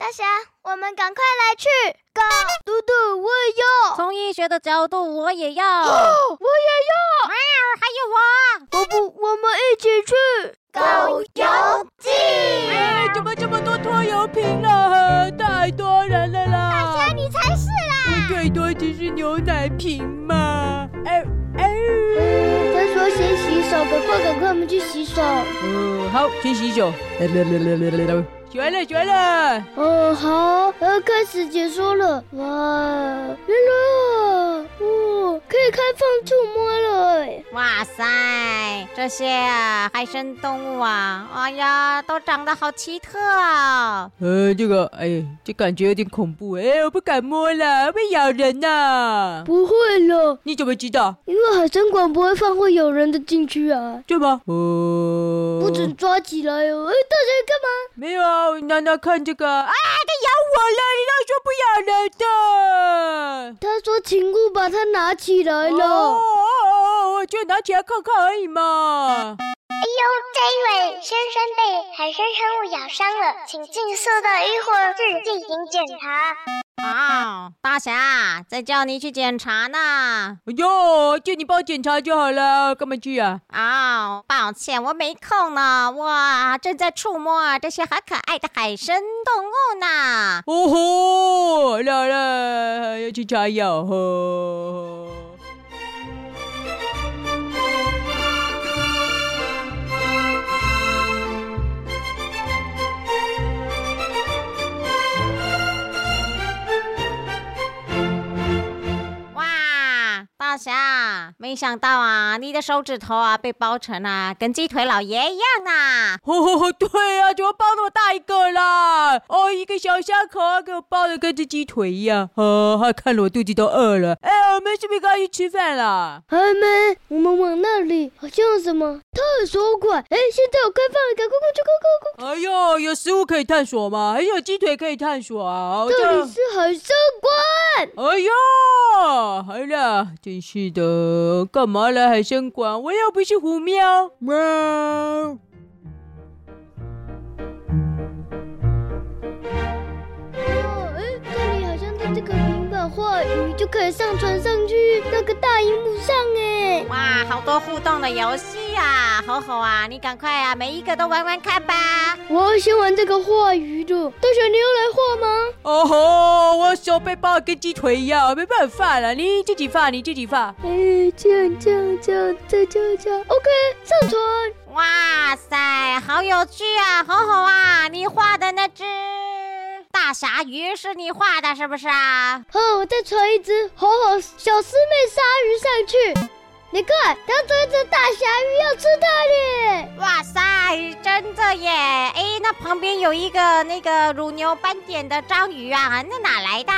大侠，我们赶快来去！搞嘟嘟，我也要。从医学的角度，我也要。哦，我也要。喵，还有我。我不，我们一起去。狗游记。哎，怎么这么多拖油瓶了？太多人了啦！大侠，你才是啦！最多只是牛奶瓶嘛。哎哎。他说先洗手，赶快赶快，我们去洗手。嗯，好，先洗手。来来来来来来来。学完了，绝了。哦，好，要开始解说了。哇，原来，哦，可以开放触摸了。哇塞，这些啊，海生动物啊，哎呀，都长得好奇特啊。呃，这个，哎，这感觉有点恐怖。哎，我不敢摸了，会咬人呐。不会了。你怎么知道？因为海生馆不会放会咬人的进去啊。对吗？哦。不准抓起来哦。哎，大家干嘛？没有啊。娜娜看这个啊，它咬我了！你都说不咬人的。他说：“请勿把它拿起来了。”哦哦，我就拿起来看看而已嘛。哎呦，这一位先生被海生生物咬伤了，请尽速到医护室进行检查。啊，大侠在叫你去检查呢。哎呦，叫你帮我检查就好了，干嘛去啊？啊，抱歉，我没空呢。哇，正在触摸这些好可爱的海生动物呢。哦吼，来了，要去擦药呵。大侠，没想到啊，你的手指头啊被包成啊，跟鸡腿老爷一样啊！哦，对啊，怎么包那么大一个啦？哦，一个小虾口啊，给我包的跟只鸡腿一样。哦，还看了我肚子都饿了。哎，我们是不是该去吃饭了？还没，我们往那里好像有什么探索馆。哎，现在有开放了，赶快过去，快快快！哎呦，有食物可以探索吗？还有鸡腿可以探索啊！这里是海生馆。哎呦，好了，真。是的，干嘛来海参馆？我又不是虎喵喵。哦，哎，这里好像在这个平板话语就可以上传上去那个大荧幕上哎。哇，好多互动的游戏呀！好好啊，你赶快啊，每一个都玩玩看吧。我要先玩这个画鱼的，大小你要来画吗？哦吼，我手背包跟鸡腿一样，没办法了，你自己画，你自己画。哎，这样这样这样，再这样这样，OK，上传。哇塞，好有趣啊！好好啊，你大侠鱼是你画的，是不是啊？哦，我再传一只吼吼小师妹鲨鱼上去。你看，它追着大鲨鱼要吃它嘞！哇塞，真的耶！哎，那旁边有一个那个乳牛斑点的章鱼啊，那哪来的？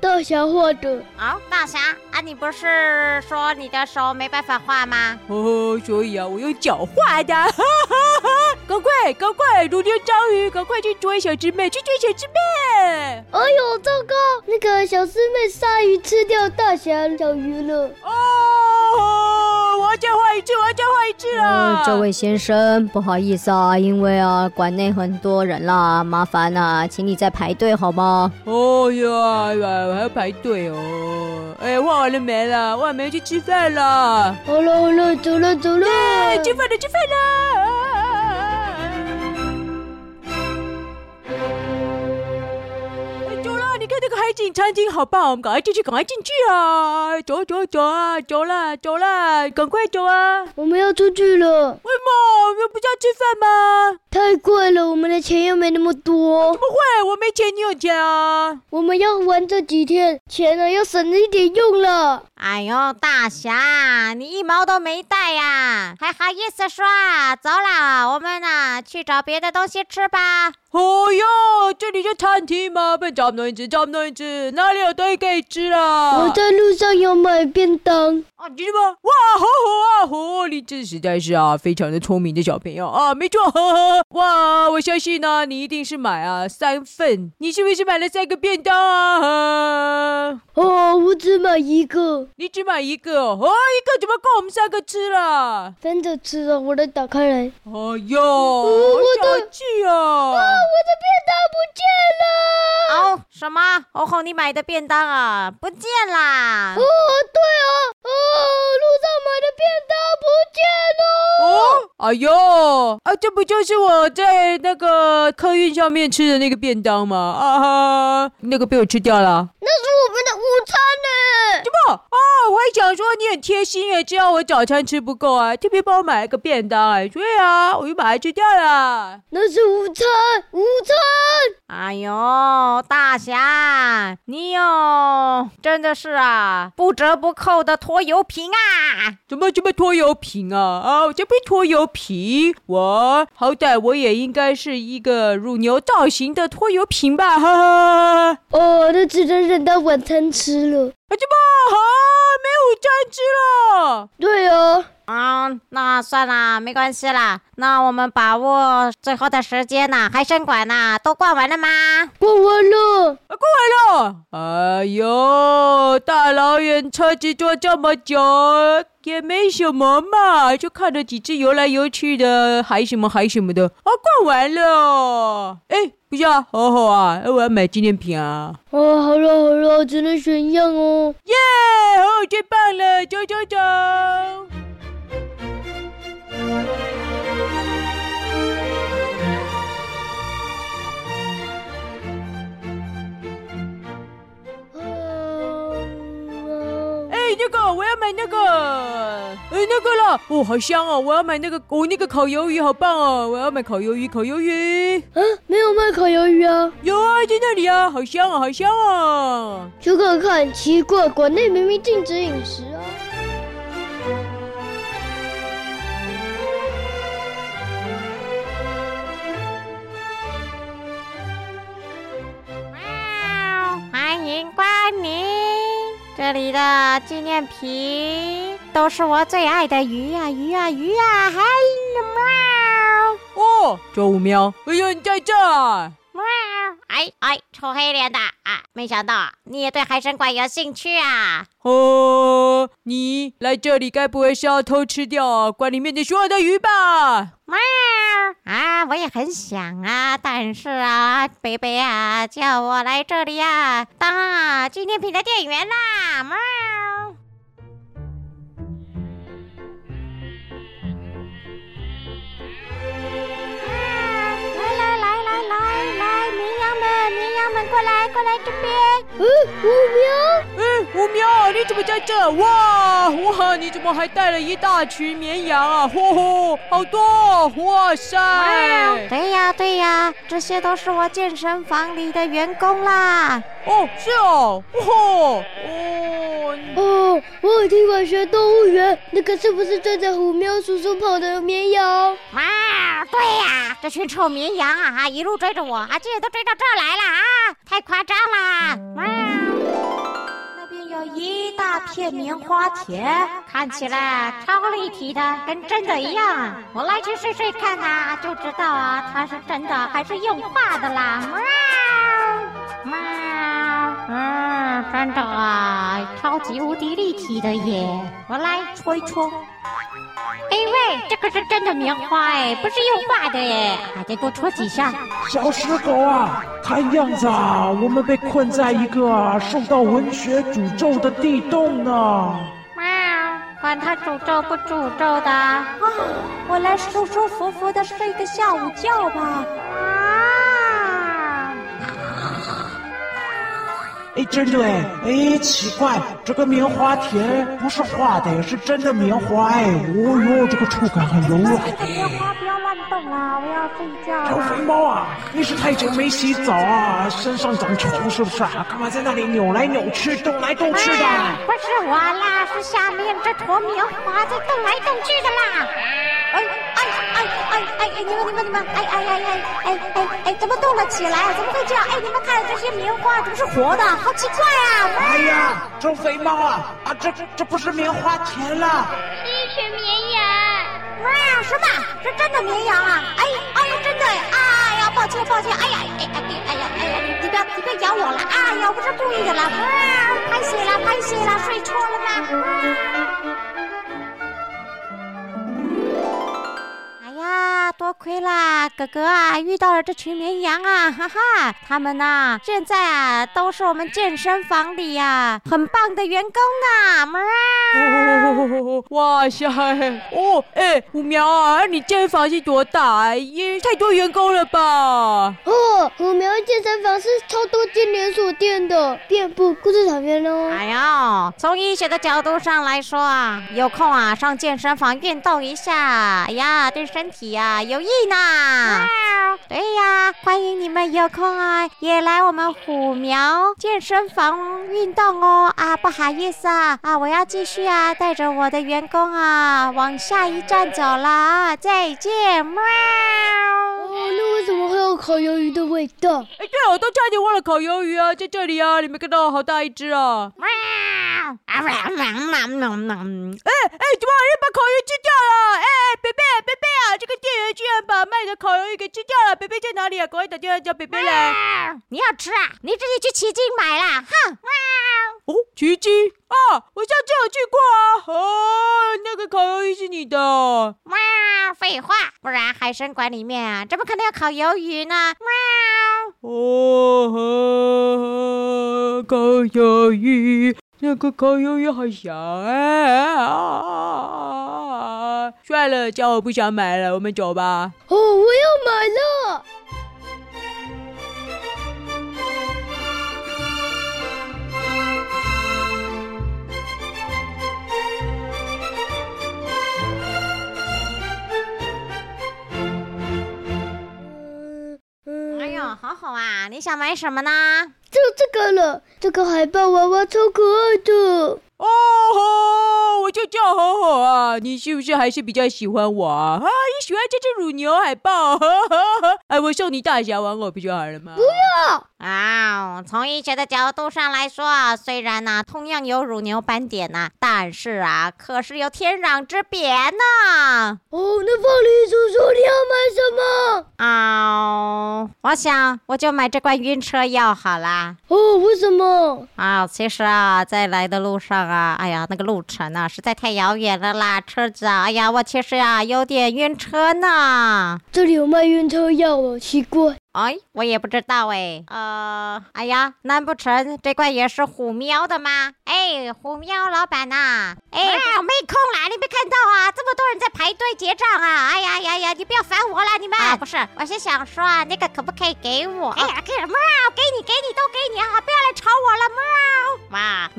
大侠画的。哦，大侠啊，你不是说你的手没办法画吗？哦，所以啊，我用脚画的。哈哈哈！赶快，赶快，乳牛章鱼，赶快去追小师妹，去追小师妹！哎呦，糟糕，那个小师妹鲨鱼吃掉大侠小鱼了。哦。我要再画一次，我要再画一次啊！这位先生，不好意思啊，因为啊，馆内很多人啦，麻烦啊，请你再排队好吗？哦呀，我还要排队哦。哎，画完了没了？我还没去吃饭啦。好了好了，走了走了，吃饭了吃饭了。这个海景餐厅好棒，我们赶快进去，赶快进去啊！走走走啊，走了走了，赶快走啊！我们要出去了。为什么？我们不是要吃饭吗？太贵了，我们的钱又没那么多。怎么会？我没钱，你有钱啊！我们要玩这几天，钱呢要省着一点用了。哎呦，大侠，你一毛都没带呀，还好意思说？啊走了，我们呢去找别的东西吃吧。哦哟，这里是餐厅吗？不找不能吃，找不能吃，哪里有东西可以吃啊？我在路上有买便当。啊，真的吗？哇，好好啊，好，你这实在是啊，非常的聪明的小朋友啊，没错，呵呵，哇，我相信呢，你一定是买啊三份，你是不是买了三个便当啊？哦，我只买一个。你只买一个哦，一个怎么够我们三个吃了？分着吃啊，我来打开来。哎呦，我的气啊！啊，我的便当不见了！什么？哦吼，你买的便当啊，不见啦！哦，对啊，哦，路上买的便当不见了。哦，哎呦，啊，这不就是我在那个客运上面吃的那个便当吗？啊哈，那个被我吃掉了。那是我们的午餐呢。什么？哦，我还想说你很贴心耶，知道我早餐吃不够啊，特别帮我买了个便当哎，对啊，我就把它吃掉了。那是午餐，午餐。哎呦，大侠，你哟，真的是啊，不折不扣的拖油瓶啊！怎么这么拖油瓶啊？啊，我这不拖油瓶，我好歹我也应该是一个乳牛造型的拖油瓶吧？哈哈。哦，那只能忍到晚餐吃了。啊，这么好，没午餐吃了。对哦啊。嗯，那算了，没关系啦。那我们把握最后的时间呐，海参馆呐，都逛完了吗？逛完了，啊，逛完了。哎呦，大老远车子坐这么久，也没什么嘛，就看了几只游来游去的还什么还什么的。啊，逛完了。哎，不是啊，好好啊，我要买纪念品啊。哦，好了好了，只能选一样哦。耶，哦，最棒了，走走走。哎，那个我要买那个，哎，那个啦，哦，好香哦！我要买那个，哦，那个烤鱿鱼好棒哦！我要买烤鱿鱼，烤鱿鱼。啊，没有卖烤鱿鱼啊？有啊，在那里啊，好香啊，好香啊！去看看，奇怪，馆内明明禁止饮食啊。欢迎光临，这里的纪念品都是我最爱的鱼呀、啊，鱼呀、啊，鱼呀、啊，还有猫。哦，周五喵，哎呀，你在这儿。喵，哎哎，臭黑脸的啊！没想到你也对海参馆有兴趣啊！哦，你来这里该不会是要偷吃掉馆里面的所有的鱼吧？喵啊，我也很想啊，但是啊，贝贝啊，叫我来这里啊，当啊纪念品的店员啦！喵。过来，这边。嗯，五苗。嗯，五苗，你怎么在这？哇哇，你怎么还带了一大群绵羊啊？嚯嚯，好多！哇塞！对呀对呀，这些都是我健身房里的员工啦。哦，是哦。哦哦哦，我有听过学动物园，那个是不是追着虎喵叔叔跑的绵羊？啊，对呀，这群臭绵羊啊，一路追着我，啊，竟然都追到这儿来了啊！太夸张啦！喵，那边有一大片棉花田，看起来超立体的，跟真的一样。我来去试试看呐，就知道啊，它是真的还是用画的啦！喵，喵，嗯，真的啊，级无敌立体的耶！我来戳一戳。哎喂，这可是真的棉花哎，不是用画的耶，还得多戳几下。小石狗啊，看样子啊，我们被困在一个受到文学诅咒的地洞呢。喵，管他诅咒不诅咒的，啊，我来舒舒服服的睡个下午觉吧。哎，真的哎，哎，奇怪，这个棉花田不是画的，是真的棉花哎，哦哟，这个触感很柔软。棉花不要乱动啊，我要睡觉。小肥猫啊，你是太久没洗澡啊，身上长虫是不是啊？干嘛在那里扭来扭去，动来动去的？不是我啦，是下面这坨棉花在动来动去的啦。哎哎哎哎哎！你们你们你们！哎哎哎哎哎哎哎！怎么动了起来？怎么会这样？哎，你们看这些棉花怎么是活的？好奇怪啊！哎呀，周肥猫啊！啊，这这这不是棉花田了，是一群绵羊。哇，什么？是真的绵羊啊！哎哎呀，真的！哎呀，抱歉抱歉！哎呀哎哎哎呀哎呀！你你不要你不要咬我了！哎呀，我不是故意的啦！啊，拍谢了拍谢了，睡错了吗？多亏啦，哥哥啊，遇到了这群绵羊啊，哈哈，他们呐、啊，现在啊，都是我们健身房里呀、啊，很棒的员工呢。喵、哦！哇塞！哦，哎，虎苗啊，你健身房是多大？也太多员工了吧？哦，虎苗健身房是超多间连锁店的，遍布故事草原哦。哎呦，从医学的角度上来说啊，有空啊，上健身房运动一下，哎呀，对身体呀、啊、有益呢。喵对呀，欢迎你们有空啊，也来我们虎苗健身房运动哦。啊，不好意思啊，啊，我要继续啊，带着我的员工啊，往下一站走了啊，再见。喵。哦，烤鱿鱼的味道？哎，对哦，我都差点忘了烤鱿鱼啊，在这里啊，你没看到好大一只啊！喵！哎哎，怎么有人把烤鱼吃掉了？哎，贝贝，贝贝啊，这个店员居然把卖的烤鱿鱼给吃掉了！贝贝在哪里啊？赶快打电话叫贝贝来。你要吃啊？你自己去奇经买啦！哼！哦，奇经啊，我上次有去过啊。哦，那个烤鱿鱼是你的？喵！废话，不然海参馆里面啊，怎么可能有烤鱿鱼呢？喵！哦，烤鱿鱼，那个烤鱿鱼好香啊！算了，叫我不想买了，我们走吧。哦，我要买了。你想买什么呢？就这个了，这个海豹娃娃超可爱的。哦吼，我就叫吼吼啊，你是不是还是比较喜欢我啊？啊，你喜欢这只乳牛海豹？哈哈哈，哎，我送你大侠玩偶不就好了吗？不要啊！从医学的角度上来说啊，虽然呢、啊、同样有乳牛斑点呐、啊，但是啊，可是有天壤之别呢。哦，那凤梨叔叔你要买什么？啊，我想我就买这罐晕车药好啦。哦，为什么？啊，其实啊，在来的路上。啊，哎呀，那个路程啊，实在太遥远了啦，车子啊，哎呀，我其实啊有点晕车呢。这里有卖晕车药哦，奇怪。哎，我也不知道哎，呃，哎呀，难不成这块也是虎喵的吗？哎，虎喵老板呐，哎，我没空啦，你没看到啊，这么多人在排队结账啊，哎呀呀呀，你不要烦我了，你们。啊，不是，我是想说啊，那个可不可以给我？哎呀，给什么啊？给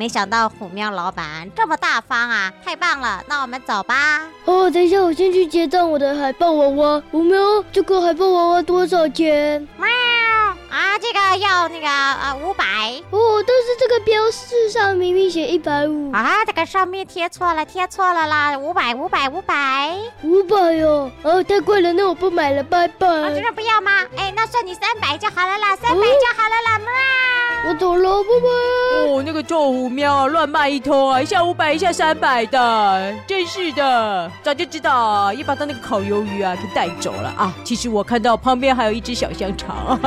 没想到虎喵老板这么大方啊，太棒了，那我们走吧。哦，等一下，我先去结账我的海豹娃娃。虎喵，这个海豹娃娃多少钱？喵啊，这个要那个呃五百哦，但是这个标示上明明写一百五啊，这个上面贴错了，贴错了啦，五百五百五百五百哟，哦太贵了，那我不买了，拜拜。啊，真的不要吗？哎，那算你三百就好了啦，三百就好了啦，喵、哦。我走了，拜拜。哦，那个臭虎喵乱卖一通啊，一下五百，一下三百的，真是的，早就知道也把他那个烤鱿鱼啊给带走了啊。其实我看到旁边还有一只小香肠。